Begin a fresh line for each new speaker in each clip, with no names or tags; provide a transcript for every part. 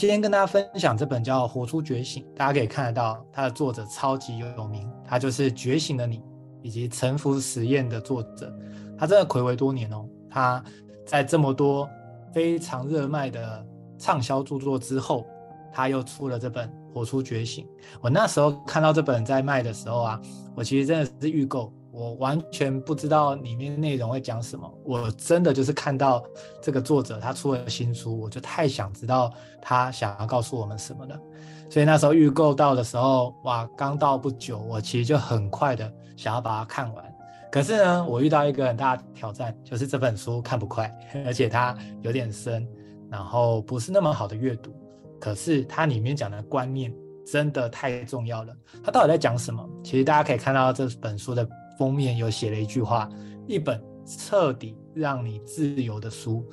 今天跟大家分享这本叫《活出觉醒》，大家可以看得到，它的作者超级有名，他就是《觉醒的你》以及《臣服实验》的作者。他真的睽违多年哦，他在这么多非常热卖的畅销著作之后，他又出了这本《活出觉醒》。我那时候看到这本在卖的时候啊，我其实真的是预购。我完全不知道里面内容会讲什么，我真的就是看到这个作者他出了新书，我就太想知道他想要告诉我们什么了。所以那时候预购到的时候，哇，刚到不久，我其实就很快的想要把它看完。可是呢，我遇到一个很大的挑战，就是这本书看不快，而且它有点深，然后不是那么好的阅读。可是它里面讲的观念真的太重要了。它到底在讲什么？其实大家可以看到这本书的。封面有写了一句话：“一本彻底让你自由的书。”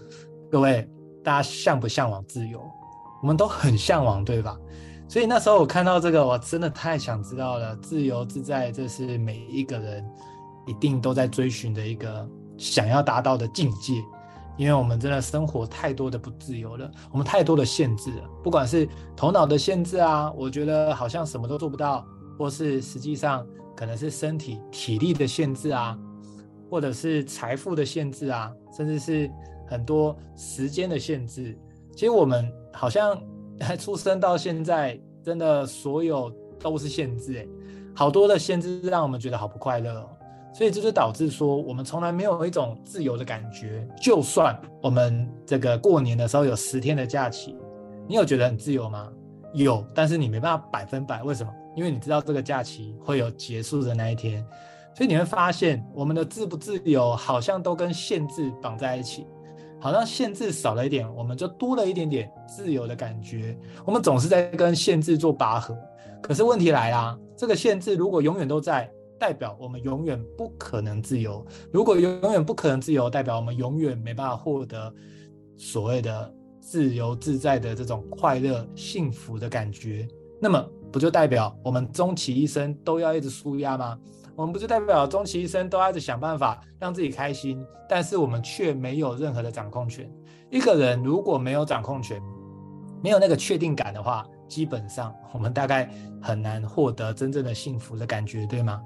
各位，大家向不向往自由？我们都很向往，对吧？所以那时候我看到这个，我真的太想知道了。自由自在，这是每一个人一定都在追寻的一个想要达到的境界。因为我们真的生活太多的不自由了，我们太多的限制了，不管是头脑的限制啊，我觉得好像什么都做不到，或是实际上。可能是身体体力的限制啊，或者是财富的限制啊，甚至是很多时间的限制。其实我们好像 出生到现在，真的所有都是限制诶，好多的限制让我们觉得好不快乐哦。所以这就导致说，我们从来没有一种自由的感觉。就算我们这个过年的时候有十天的假期，你有觉得很自由吗？有，但是你没办法百分百。为什么？因为你知道这个假期会有结束的那一天，所以你会发现我们的自不自由好像都跟限制绑在一起，好像限制少了一点，我们就多了一点点自由的感觉。我们总是在跟限制做拔河，可是问题来啦，这个限制如果永远都在，代表我们永远不可能自由。如果永永远不可能自由，代表我们永远没办法获得所谓的自由自在的这种快乐幸福的感觉。那么。不就代表我们终其一生都要一直输压吗？我们不就代表终其一生都要一直想办法让自己开心，但是我们却没有任何的掌控权。一个人如果没有掌控权，没有那个确定感的话，基本上我们大概很难获得真正的幸福的感觉，对吗？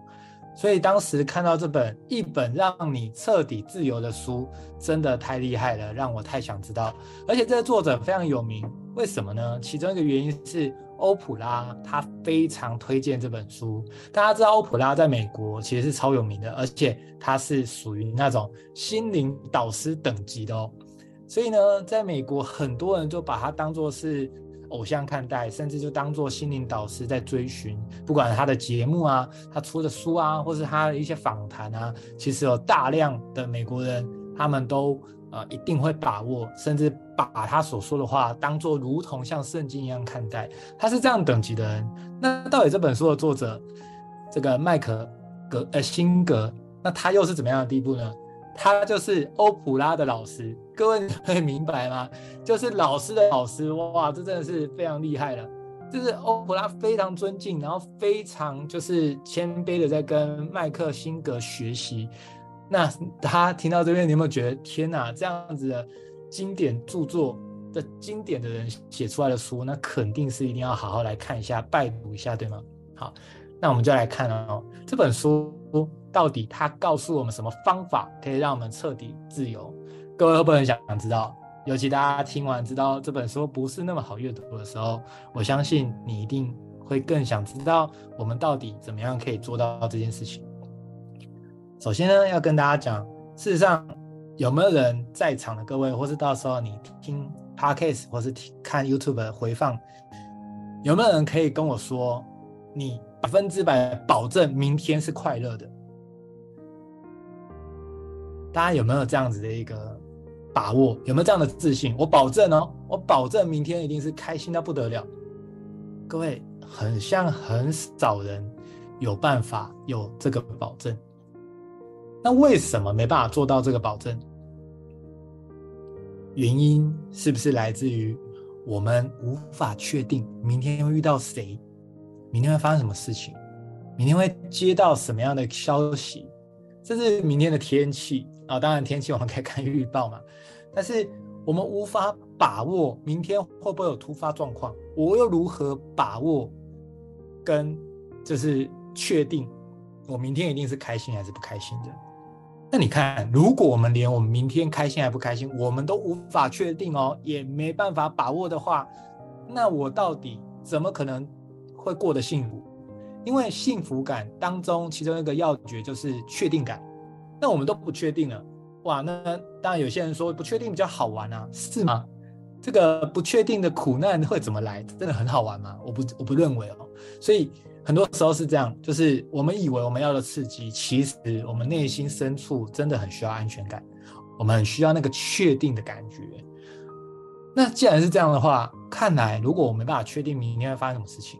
所以当时看到这本一本让你彻底自由的书，真的太厉害了，让我太想知道。而且这个作者非常有名，为什么呢？其中一个原因是欧普拉他非常推荐这本书。大家知道欧普拉在美国其实是超有名的，而且他是属于那种心灵导师等级的哦。所以呢，在美国很多人就把他当作是。偶像看待，甚至就当做心灵导师在追寻。不管他的节目啊，他出的书啊，或是他的一些访谈啊，其实有大量的美国人，他们都呃一定会把握，甚至把他所说的话当做如同像圣经一样看待。他是这样等级的人。那到底这本书的作者这个麦可格呃辛格，那他又是怎么样的地步呢？他就是欧普拉的老师，各位可以明白吗？就是老师的老师，哇，这真的是非常厉害了。就是欧普拉非常尊敬，然后非常就是谦卑的在跟麦克辛格学习。那他听到这边，你有没有觉得天哪？这样子的经典著作的经典的人写出来的书，那肯定是一定要好好来看一下，拜读一下，对吗？好，那我们就来看哦，这本书。到底他告诉我们什么方法可以让我们彻底自由？各位会不会很想知道？尤其大家听完知道这本书不是那么好阅读的时候，我相信你一定会更想知道我们到底怎么样可以做到这件事情。首先呢，要跟大家讲，事实上有没有人在场的各位，或是到时候你听 Podcast 或是听看 YouTube 的回放，有没有人可以跟我说，你百分之百保证明天是快乐的？大家有没有这样子的一个把握？有没有这样的自信？我保证哦，我保证明天一定是开心到不得了。各位，很像很少人有办法有这个保证。那为什么没办法做到这个保证？原因是不是来自于我们无法确定明天会遇到谁？明天会发生什么事情？明天会接到什么样的消息？这是明天的天气。啊，当然天气我们可以看预报嘛，但是我们无法把握明天会不会有突发状况？我又如何把握跟就是确定我明天一定是开心还是不开心的？那你看，如果我们连我们明天开心还不开心，我们都无法确定哦，也没办法把握的话，那我到底怎么可能会过得幸福？因为幸福感当中其中一个要诀就是确定感。那我们都不确定了，哇，那当然有些人说不确定比较好玩啊，是吗？这个不确定的苦难会怎么来？真的很好玩吗？我不，我不认为哦。所以。很多时候是这样，就是我们以为我们要的刺激，其实我们内心深处真的很需要安全感，我们很需要那个确定的感觉。那既然是这样的话，看来如果我没办法确定明天会发生什么事情，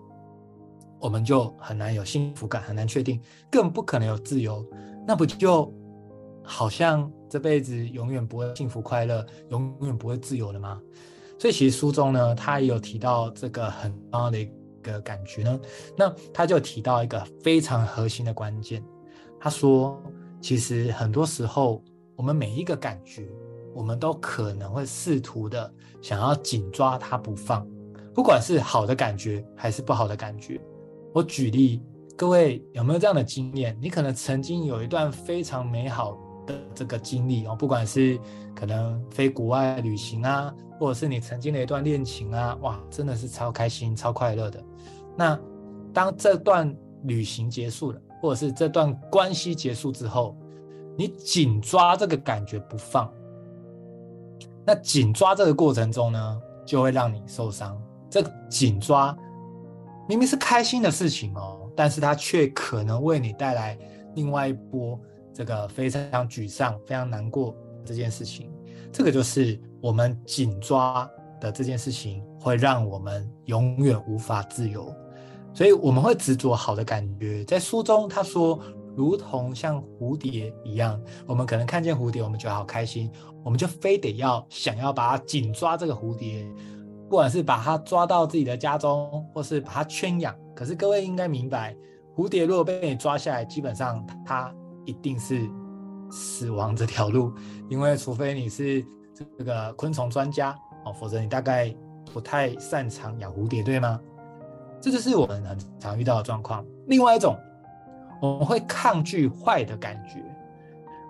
我们就很难有幸福感，很难确定，更不可能有自由。那不就好像这辈子永远不会幸福快乐，永远不会自由了吗？所以其实书中呢，他也有提到这个很重要的个。感觉呢？那他就提到一个非常核心的关键，他说，其实很多时候，我们每一个感觉，我们都可能会试图的想要紧抓它不放，不管是好的感觉还是不好的感觉。我举例，各位有没有这样的经验？你可能曾经有一段非常美好的这个经历哦，不管是可能飞国外旅行啊，或者是你曾经的一段恋情啊，哇，真的是超开心、超快乐的。那当这段旅行结束了，或者是这段关系结束之后，你紧抓这个感觉不放，那紧抓这个过程中呢，就会让你受伤。这个紧抓明明是开心的事情哦，但是它却可能为你带来另外一波这个非常沮丧、非常难过这件事情。这个就是我们紧抓的这件事情，会让我们永远无法自由。所以我们会执着好的感觉，在书中他说，如同像蝴蝶一样，我们可能看见蝴蝶，我们觉得好开心，我们就非得要想要把它紧抓这个蝴蝶，不管是把它抓到自己的家中，或是把它圈养。可是各位应该明白，蝴蝶如果被你抓下来，基本上它一定是死亡这条路，因为除非你是这个昆虫专家哦，否则你大概不太擅长养蝴蝶，对吗？这就是我们很常遇到的状况。另外一种，我们会抗拒坏的感觉。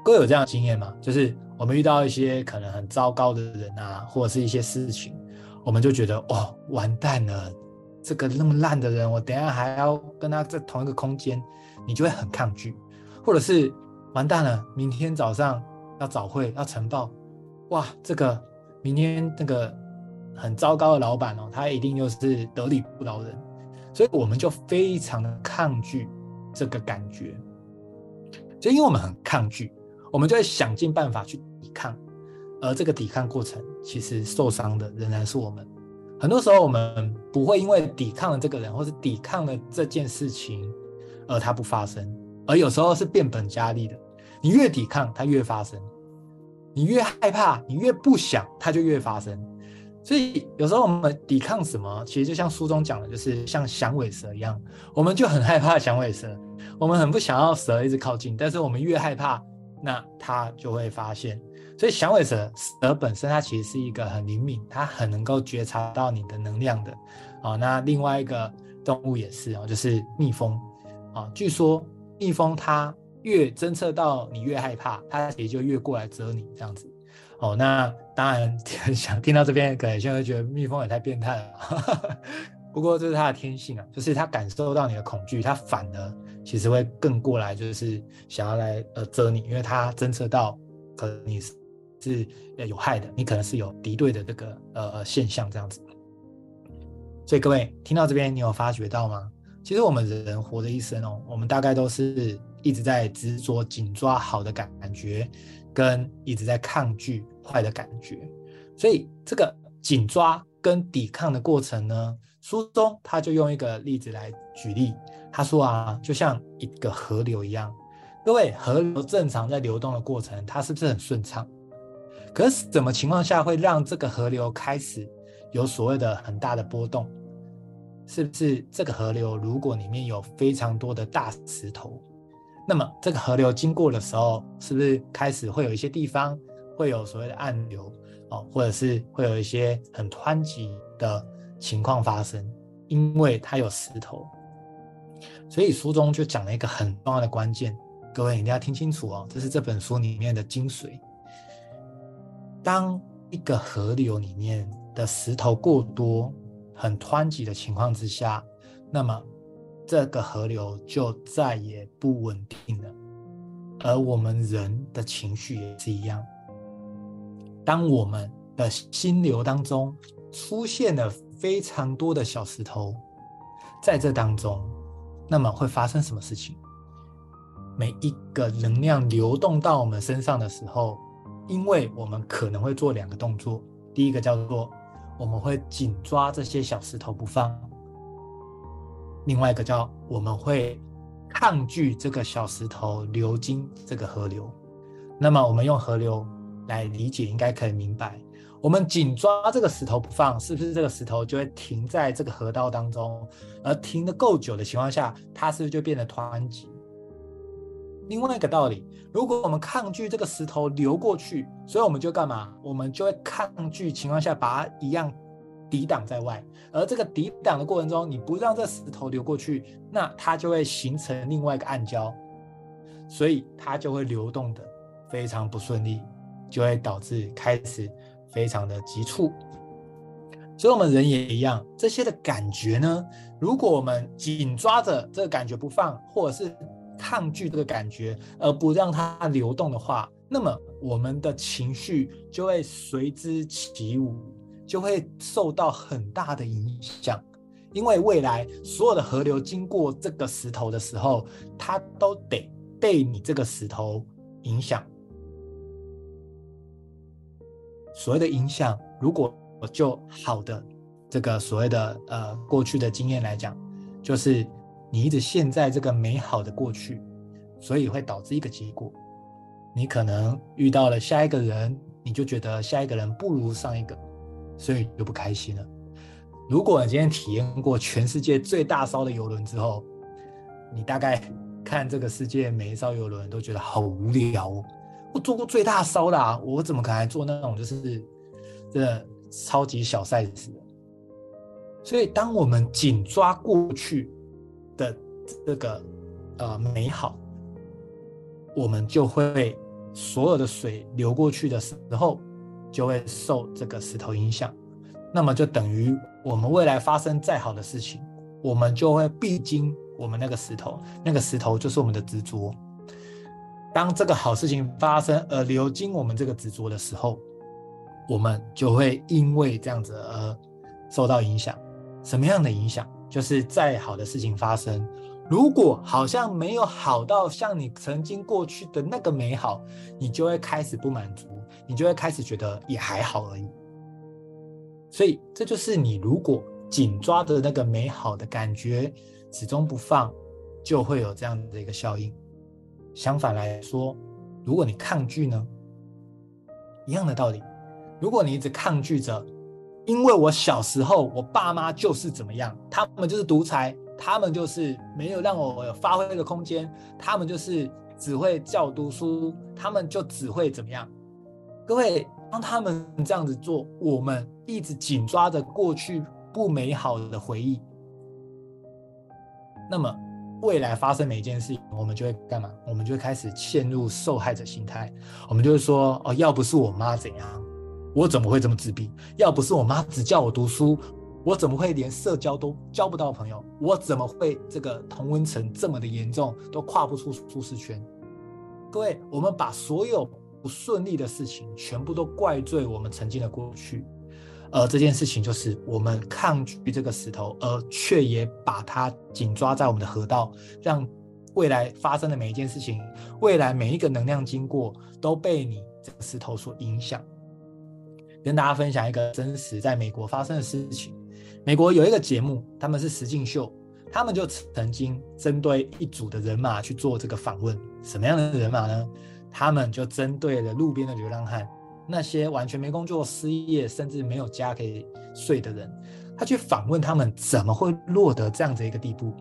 各位有这样的经验吗？就是我们遇到一些可能很糟糕的人啊，或者是一些事情，我们就觉得哦，完蛋了，这个那么烂的人，我等下还要跟他在同一个空间，你就会很抗拒。或者是完蛋了，明天早上要早会要晨报，哇，这个明天那个很糟糕的老板哦，他一定又是得理不饶人。所以我们就非常的抗拒这个感觉，就因为我们很抗拒，我们就会想尽办法去抵抗，而这个抵抗过程其实受伤的仍然是我们。很多时候我们不会因为抵抗了这个人，或是抵抗了这件事情，而它不发生，而有时候是变本加厉的。你越抵抗，它越发生；你越害怕，你越不想，它就越发生。所以有时候我们抵抗什么，其实就像书中讲的，就是像响尾蛇一样，我们就很害怕响尾蛇，我们很不想要蛇一直靠近，但是我们越害怕，那它就会发现。所以响尾蛇蛇本身它其实是一个很灵敏，它很能够觉察到你的能量的。啊，那另外一个动物也是哦，就是蜜蜂啊，据说蜜蜂它越侦测到你越害怕，它也就越过来蛰你这样子。哦，那当然想听到这边，可能现在会觉得蜜蜂也太变态了。不过这是它的天性啊，就是它感受到你的恐惧，它反而其实会更过来，就是想要来呃蛰你，因为它侦测到可能你是是有害的，你可能是有敌对的这个呃现象这样子。所以各位听到这边，你有发觉到吗？其实我们人活的一生哦，我们大概都是一直在执着紧抓好的感觉。跟一直在抗拒坏的感觉，所以这个紧抓跟抵抗的过程呢，书中他就用一个例子来举例。他说啊，就像一个河流一样，各位，河流正常在流动的过程，它是不是很顺畅？可是怎么情况下会让这个河流开始有所谓的很大的波动？是不是这个河流如果里面有非常多的大石头？那么这个河流经过的时候，是不是开始会有一些地方会有所谓的暗流？哦，或者是会有一些很湍急的情况发生，因为它有石头。所以书中就讲了一个很重要的关键，各位一定要听清楚哦，这是这本书里面的精髓。当一个河流里面的石头过多、很湍急的情况之下，那么这个河流就再也不稳定了。而我们人的情绪也是一样，当我们的心流当中出现了非常多的小石头，在这当中，那么会发生什么事情？每一个能量流动到我们身上的时候，因为我们可能会做两个动作，第一个叫做我们会紧抓这些小石头不放，另外一个叫我们会抗拒这个小石头流经这个河流。那么我们用河流来理解，应该可以明白，我们紧抓这个石头不放，是不是这个石头就会停在这个河道当中？而停得够久的情况下，它是不是就变得湍急？另外一个道理，如果我们抗拒这个石头流过去，所以我们就干嘛？我们就会抗拒情况下把它一样抵挡在外。而这个抵挡的过程中，你不让这石头流过去，那它就会形成另外一个暗礁，所以它就会流动的非常不顺利，就会导致开始非常的急促。所以我们人也一样，这些的感觉呢，如果我们紧抓着这个感觉不放，或者是抗拒这个感觉，而不让它流动的话，那么我们的情绪就会随之起舞，就会受到很大的影响。因为未来所有的河流经过这个石头的时候，它都得被你这个石头影响。所谓的影响，如果就好的这个所谓的呃过去的经验来讲，就是。你一直陷在这个美好的过去，所以会导致一个结果：你可能遇到了下一个人，你就觉得下一个人不如上一个，所以就不开心了。如果你今天体验过全世界最大艘的游轮之后，你大概看这个世界每一艘游轮都觉得好无聊。我做过最大艘的啊，我怎么可能还坐那种就是这超级小 size 的？所以当我们紧抓过去。的这个呃美好，我们就会所有的水流过去的时候，就会受这个石头影响。那么就等于我们未来发生再好的事情，我们就会必经我们那个石头，那个石头就是我们的执着。当这个好事情发生而流经我们这个执着的时候，我们就会因为这样子而受到影响。什么样的影响？就是再好的事情发生，如果好像没有好到像你曾经过去的那个美好，你就会开始不满足，你就会开始觉得也还好而已。所以这就是你如果紧抓的那个美好的感觉始终不放，就会有这样的一个效应。相反来说，如果你抗拒呢，一样的道理，如果你一直抗拒着。因为我小时候，我爸妈就是怎么样，他们就是独裁，他们就是没有让我发挥的空间，他们就是只会叫我读书，他们就只会怎么样。各位，当他们这样子做，我们一直紧抓着过去不美好的回忆，那么未来发生每一件事情，我们就会干嘛？我们就会开始陷入受害者心态，我们就会说，哦，要不是我妈怎样。我怎么会这么自闭？要不是我妈只叫我读书，我怎么会连社交都交不到朋友？我怎么会这个同温层这么的严重，都跨不出舒适圈？各位，我们把所有不顺利的事情全部都怪罪我们曾经的过去，而这件事情就是我们抗拒这个石头，而却也把它紧抓在我们的河道，让未来发生的每一件事情，未来每一个能量经过都被你这个石头所影响。跟大家分享一个真实在美国发生的事情。美国有一个节目，他们是实境秀，他们就曾经针对一组的人马去做这个访问。什么样的人马呢？他们就针对了路边的流浪汉，那些完全没工作、失业，甚至没有家可以睡的人，他去访问他们怎么会落得这样子一个地步。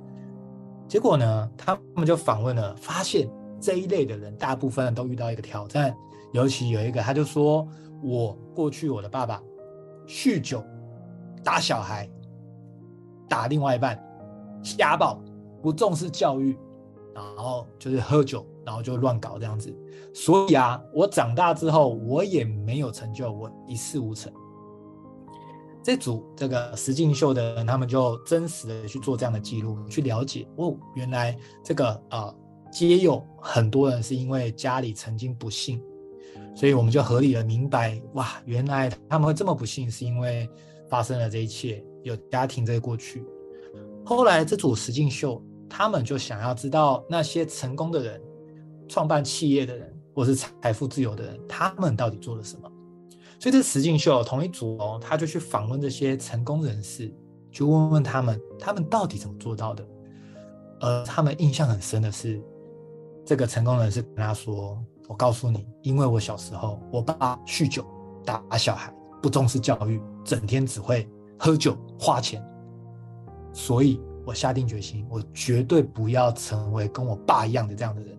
结果呢，他们就访问了，发现这一类的人大部分都遇到一个挑战。尤其有一个，他就说我过去我的爸爸酗酒、打小孩、打另外一半、家暴、不重视教育，然后就是喝酒，然后就乱搞这样子。所以啊，我长大之后我也没有成就，我一事无成。这组这个石敬秀的人，他们就真实的去做这样的记录，去了解哦，原来这个啊、呃，有很多人是因为家里曾经不幸。所以我们就合理的明白，哇，原来他们会这么不幸，是因为发生了这一切，有家庭这个过去。后来这组石敬秀，他们就想要知道那些成功的人、创办企业的人，或是财富自由的人，他们到底做了什么？所以这实境秀同一组哦，他就去访问这些成功人士，去问问他们，他们到底怎么做到的？而他们印象很深的是，这个成功人士跟他说。我告诉你，因为我小时候，我爸酗酒、打小孩、不重视教育，整天只会喝酒花钱，所以我下定决心，我绝对不要成为跟我爸一样的这样的人。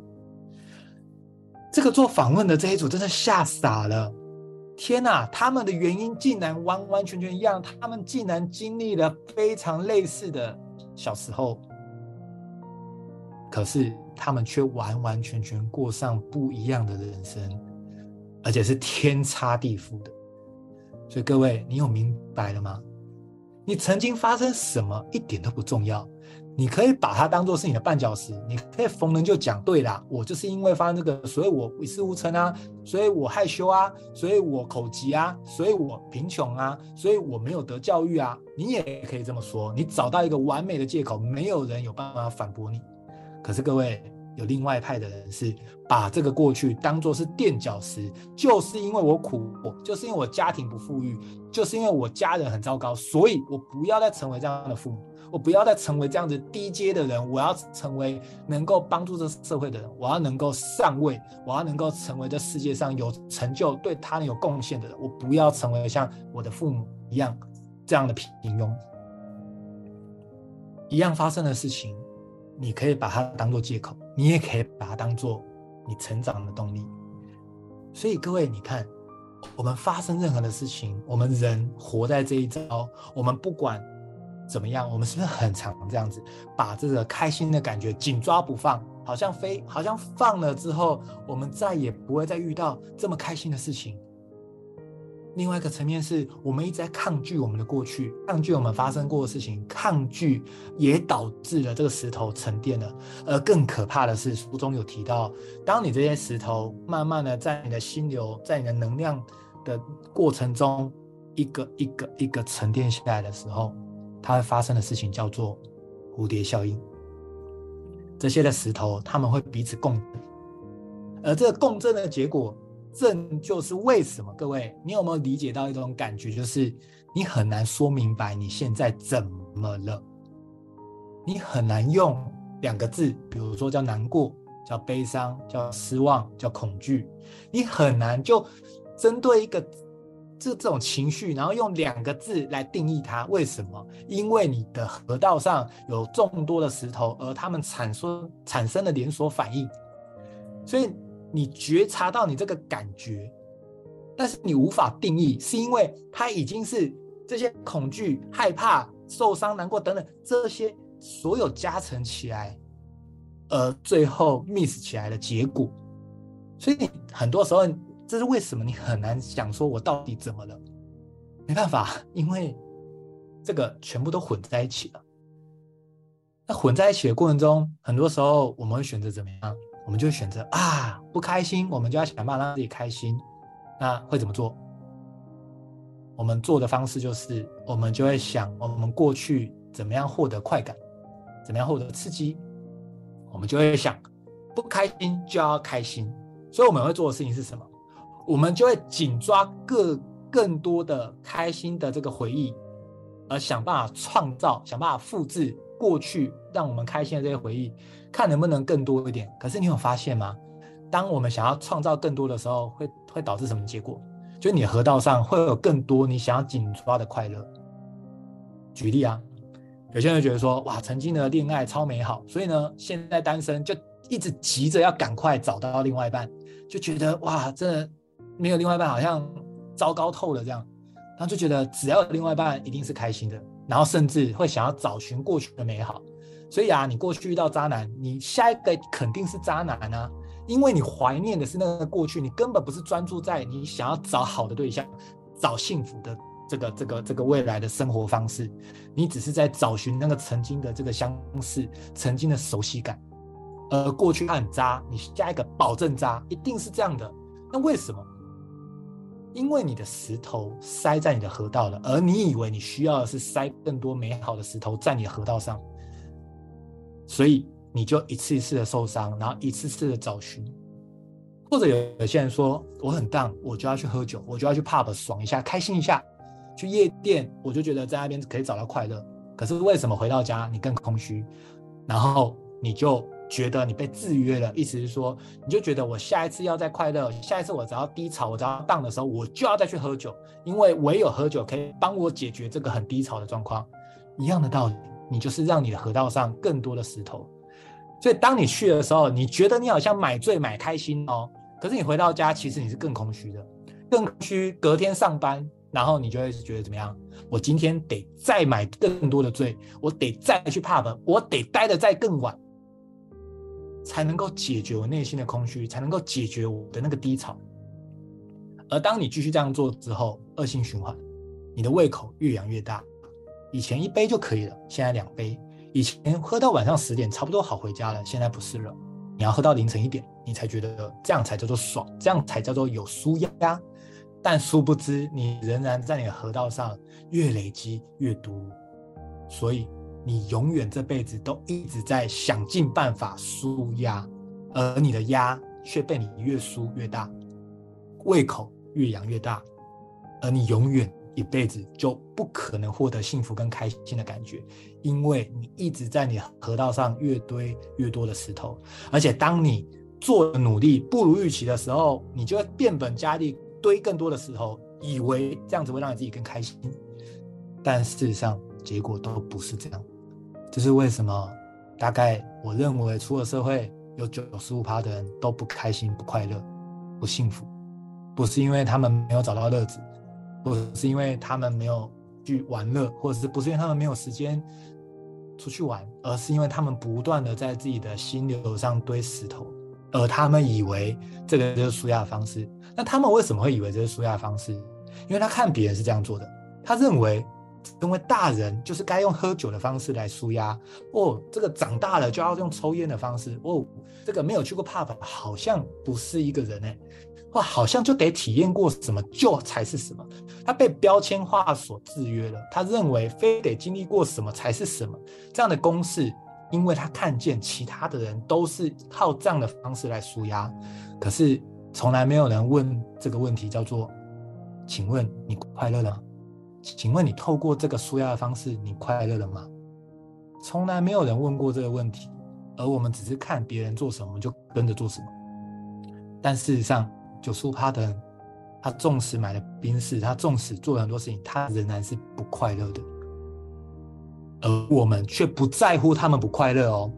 这个做访问的这一组真的吓傻了，天哪！他们的原因竟然完完全全一样，他们竟然经历了非常类似的小时候，可是。他们却完完全全过上不一样的人生，而且是天差地别的。所以各位，你有明白了吗？你曾经发生什么一点都不重要，你可以把它当做是你的绊脚石，你可以逢人就讲，对啦，我就是因为发生这个，所以我一事无成啊，所以我害羞啊，所以我口疾啊，所以我贫穷啊，所以我没有得教育啊。你也可以这么说，你找到一个完美的借口，没有人有办法反驳你。可是各位，有另外一派的人是把这个过去当作是垫脚石，就是因为我苦，就是因为我家庭不富裕，就是因为我家人很糟糕，所以我不要再成为这样的父母，我不要再成为这样子低阶的人，我要成为能够帮助这社会的人，我要能够上位，我要能够成为这世界上有成就、对他人有贡献的人，我不要成为像我的父母一样这样的平庸，一样发生的事情。你可以把它当做借口，你也可以把它当做你成长的动力。所以各位，你看，我们发生任何的事情，我们人活在这一遭，我们不管怎么样，我们是不是很常这样子，把这个开心的感觉紧抓不放，好像非好像放了之后，我们再也不会再遇到这么开心的事情。另外一个层面是我们一直在抗拒我们的过去，抗拒我们发生过的事情，抗拒也导致了这个石头沉淀了。而更可怕的是，书中有提到，当你这些石头慢慢的在你的心流，在你的能量的过程中，一个一个一个沉淀下来的时候，它会发生的事情叫做蝴蝶效应。这些的石头他们会彼此共振，而这个共振的结果。这就是为什么，各位，你有没有理解到一种感觉，就是你很难说明白你现在怎么了，你很难用两个字，比如说叫难过、叫悲伤、叫失望、叫恐惧，你很难就针对一个这这种情绪，然后用两个字来定义它。为什么？因为你的河道上有众多的石头，而它们产生产生了连锁反应，所以。你觉察到你这个感觉，但是你无法定义，是因为它已经是这些恐惧、害怕、受伤、难过等等这些所有加成起来，而最后 miss 起来的结果。所以很多时候，这是为什么你很难想说我到底怎么了？没办法，因为这个全部都混在一起了。那混在一起的过程中，很多时候我们会选择怎么样？我们就会选择啊，不开心，我们就要想办法让自己开心。那会怎么做？我们做的方式就是，我们就会想，我们过去怎么样获得快感，怎么样获得刺激。我们就会想，不开心就要开心。所以我们会做的事情是什么？我们就会紧抓更更多的开心的这个回忆，而想办法创造，想办法复制过去让我们开心的这些回忆。看能不能更多一点，可是你有发现吗？当我们想要创造更多的时候，会会导致什么结果？就你的河道上会有更多你想要紧抓的快乐。举例啊，有些人觉得说，哇，曾经的恋爱超美好，所以呢，现在单身就一直急着要赶快找到另外一半，就觉得哇，真的没有另外一半好像糟糕透了这样，然后就觉得只要有另外一半一定是开心的，然后甚至会想要找寻过去的美好。所以啊，你过去遇到渣男，你下一个肯定是渣男啊，因为你怀念的是那个过去，你根本不是专注在你想要找好的对象、找幸福的这个这个这个未来的生活方式，你只是在找寻那个曾经的这个相似、曾经的熟悉感。而过去他很渣，你下一个保证渣，一定是这样的。那为什么？因为你的石头塞在你的河道了，而你以为你需要的是塞更多美好的石头在你的河道上。所以你就一次一次的受伤，然后一次次的找寻，或者有有些人说我很 down，我就要去喝酒，我就要去 pub 爽一下，开心一下，去夜店，我就觉得在那边可以找到快乐。可是为什么回到家你更空虚？然后你就觉得你被制约了，意思是说，你就觉得我下一次要再快乐，下一次我只要低潮，我只要 down 的时候，我就要再去喝酒，因为唯有喝酒可以帮我解决这个很低潮的状况，一样的道理。你就是让你的河道上更多的石头，所以当你去的时候，你觉得你好像买醉买开心哦，可是你回到家，其实你是更空虚的，更空虚。隔天上班，然后你就会是觉得怎么样？我今天得再买更多的醉，我得再去 pub，我得待的再更晚，才能够解决我内心的空虚，才能够解决我的那个低潮。而当你继续这样做之后，恶性循环，你的胃口越养越大。以前一杯就可以了，现在两杯。以前喝到晚上十点差不多好回家了，现在不是了。你要喝到凌晨一点，你才觉得这样才叫做爽，这样才叫做有舒压。但殊不知，你仍然在你的河道上越累积越多，所以你永远这辈子都一直在想尽办法输压，而你的压却被你越输越大，胃口越养越大，而你永远。一辈子就不可能获得幸福跟开心的感觉，因为你一直在你河道上越堆越多的石头，而且当你做的努力不如预期的时候，你就会变本加厉堆更多的石头，以为这样子会让你自己更开心，但事实上结果都不是这样。这是为什么？大概我认为出了社会有九十五趴的人都不开心、不快乐、不幸福，不是因为他们没有找到乐子。不是因为他们没有去玩乐，或者是不是因为他们没有时间出去玩，而是因为他们不断的在自己的心流上堆石头，而他们以为这个就是舒压的方式。那他们为什么会以为这是舒压方式？因为他看别人是这样做的，他认为因为大人就是该用喝酒的方式来舒压。哦，这个长大了就要用抽烟的方式。哦，这个没有去过 pub 好像不是一个人哎。哇，好像就得体验过什么就才是什么，他被标签化所制约了。他认为非得经历过什么才是什么，这样的公式，因为他看见其他的人都是靠这样的方式来舒压，可是从来没有人问这个问题，叫做：请问你快乐了吗？请问你透过这个舒压的方式，你快乐了吗？从来没有人问过这个问题，而我们只是看别人做什么，就跟着做什么。但事实上，九十五趴的，他纵使买了宾士，他纵使做了很多事情，他仍然是不快乐的。而我们却不在乎他们不快乐哦，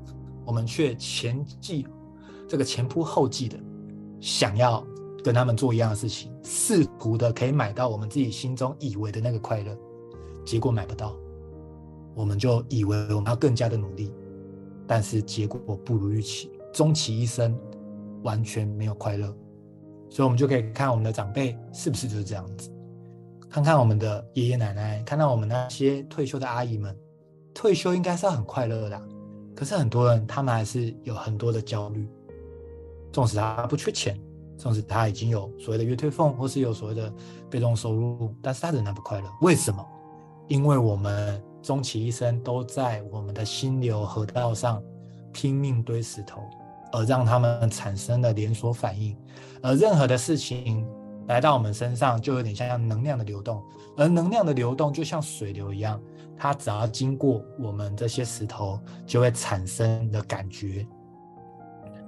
我们却前继这个前仆后继的想要跟他们做一样的事情，试图的可以买到我们自己心中以为的那个快乐，结果买不到，我们就以为我们要更加的努力，但是结果不如预期，终其一生完全没有快乐。所以，我们就可以看我们的长辈是不是就是这样子，看看我们的爷爷奶奶，看到我们那些退休的阿姨们，退休应该是要很快乐的，可是很多人他们还是有很多的焦虑。纵使他不缺钱，甚至他已经有所谓的月退俸，或是有所谓的被动收入，但是他仍然不快乐。为什么？因为我们终其一生都在我们的心流河道上拼命堆石头。而让他们产生了连锁反应，而任何的事情来到我们身上，就有点像能量的流动，而能量的流动就像水流一样，它只要经过我们这些石头，就会产生的感觉，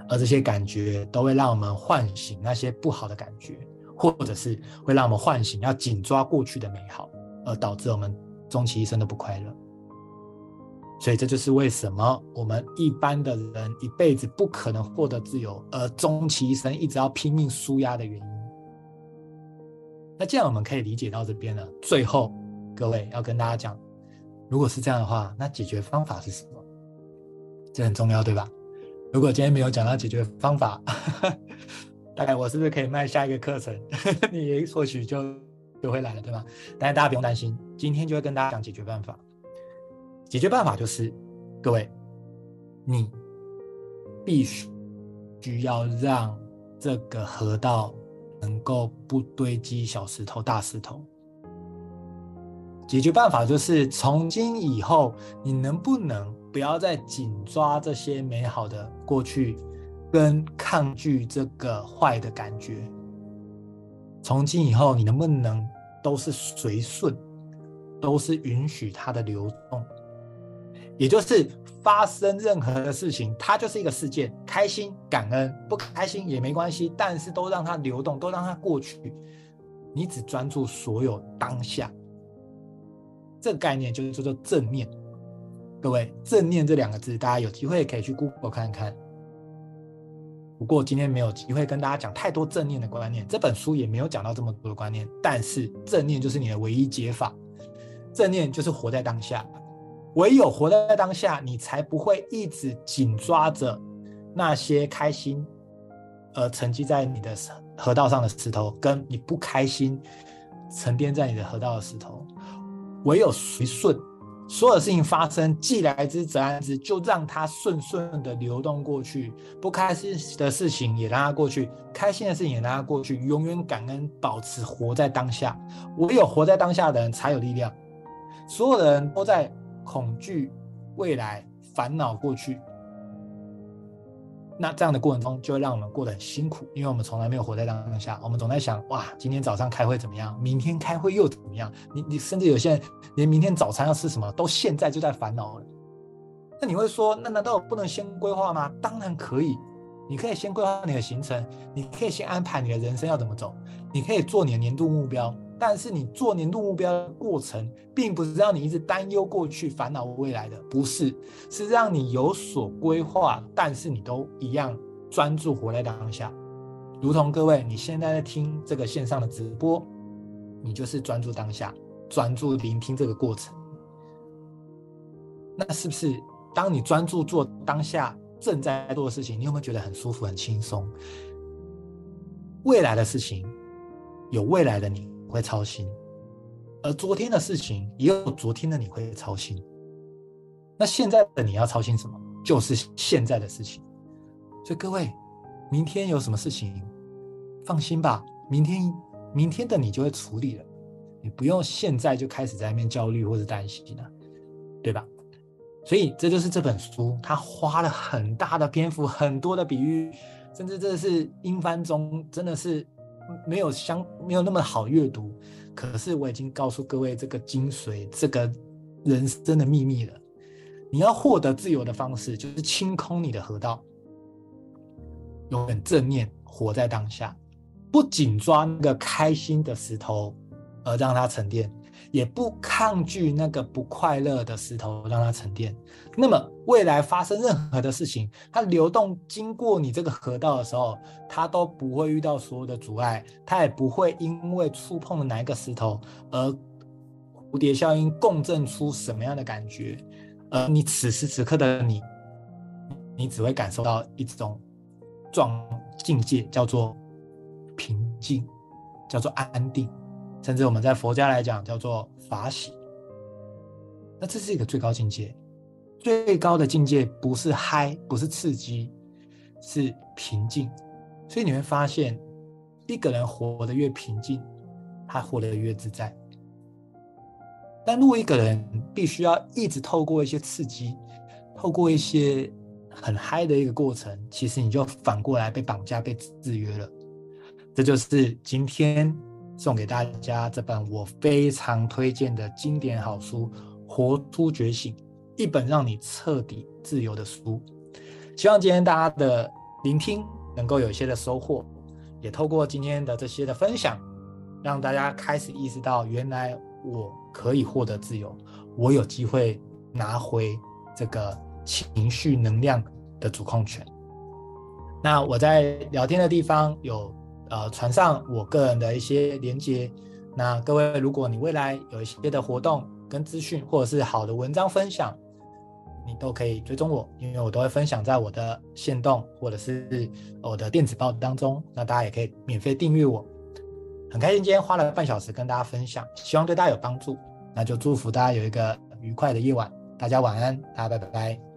而这些感觉都会让我们唤醒那些不好的感觉，或者是会让我们唤醒要紧抓过去的美好，而导致我们终其一生都不快乐。所以这就是为什么我们一般的人一辈子不可能获得自由，而终其一生一直要拼命舒压的原因。那既然我们可以理解到这边了，最后各位要跟大家讲，如果是这样的话，那解决方法是什么？这很重要，对吧？如果今天没有讲到解决方法，大概我是不是可以卖下一个课程？你或许就就会来了，对吗？但是大家不用担心，今天就会跟大家讲解决办法。解决办法就是，各位，你必须需要让这个河道能够不堆积小石头、大石头。解决办法就是，从今以后，你能不能不要再紧抓这些美好的过去，跟抗拒这个坏的感觉？从今以后，你能不能都是随顺，都是允许它的流动？也就是发生任何的事情，它就是一个事件，开心、感恩，不开心也没关系，但是都让它流动，都让它过去。你只专注所有当下，这个概念就是叫做正念。各位，正念这两个字，大家有机会可以去 Google 看看。不过今天没有机会跟大家讲太多正念的观念，这本书也没有讲到这么多的观念。但是正念就是你的唯一解法，正念就是活在当下。唯有活在当下，你才不会一直紧抓着那些开心而沉积在你的河道上的石头，跟你不开心沉淀在你的河道的石头。唯有随顺，所有事情发生，既来之则安之，就让它顺顺的流动过去。不开心的事情也让它过去，开心的事情也让它过去。永远感恩，保持活在当下。唯有活在当下的人才有力量。所有的人都在。恐惧未来，烦恼过去，那这样的过程中就会让我们过得很辛苦，因为我们从来没有活在当下。我们总在想：哇，今天早上开会怎么样？明天开会又怎么样？你你甚至有些人连明天早餐要吃什么都现在就在烦恼了。那你会说：那难道我不能先规划吗？当然可以，你可以先规划你的行程，你可以先安排你的人生要怎么走，你可以做你的年度目标。但是你做年度目标的过程，并不是让你一直担忧过去、烦恼未来的，不是，是让你有所规划，但是你都一样专注活在当下。如同各位，你现在在听这个线上的直播，你就是专注当下，专注聆听这个过程。那是不是当你专注做当下正在做的事情，你有没有觉得很舒服、很轻松？未来的事情，有未来的你。会操心，而昨天的事情也有昨天的你会操心。那现在的你要操心什么？就是现在的事情。所以各位，明天有什么事情，放心吧，明天明天的你就会处理了，你不用现在就开始在那边焦虑或者担心了，对吧？所以这就是这本书，它花了很大的篇幅，很多的比喻，甚至这是英翻中真的是。没有相没有那么好阅读，可是我已经告诉各位这个精髓，这个人生的秘密了。你要获得自由的方式，就是清空你的河道，永远正念，活在当下，不紧抓那个开心的石头，而让它沉淀。也不抗拒那个不快乐的石头，让它沉淀。那么未来发生任何的事情，它流动经过你这个河道的时候，它都不会遇到所有的阻碍，它也不会因为触碰了哪一个石头而蝴蝶效应共振出什么样的感觉。而你此时此刻的你，你只会感受到一种状境界，叫做平静，叫做安定。甚至我们在佛家来讲叫做法喜，那这是一个最高境界。最高的境界不是嗨，不是刺激，是平静。所以你会发现，一个人活得越平静，他活得越自在。但如果一个人必须要一直透过一些刺激，透过一些很嗨的一个过程，其实你就反过来被绑架、被制约了。这就是今天。送给大家这本我非常推荐的经典好书《活出觉醒》，一本让你彻底自由的书。希望今天大家的聆听能够有一些的收获，也透过今天的这些的分享，让大家开始意识到，原来我可以获得自由，我有机会拿回这个情绪能量的主控权。那我在聊天的地方有。呃，传上我个人的一些连接，那各位，如果你未来有一些的活动跟资讯，或者是好的文章分享，你都可以追踪我，因为我都会分享在我的线动或者是我的电子报当中。那大家也可以免费订阅我。很开心今天花了半小时跟大家分享，希望对大家有帮助。那就祝福大家有一个愉快的夜晚，大家晚安，大家拜拜。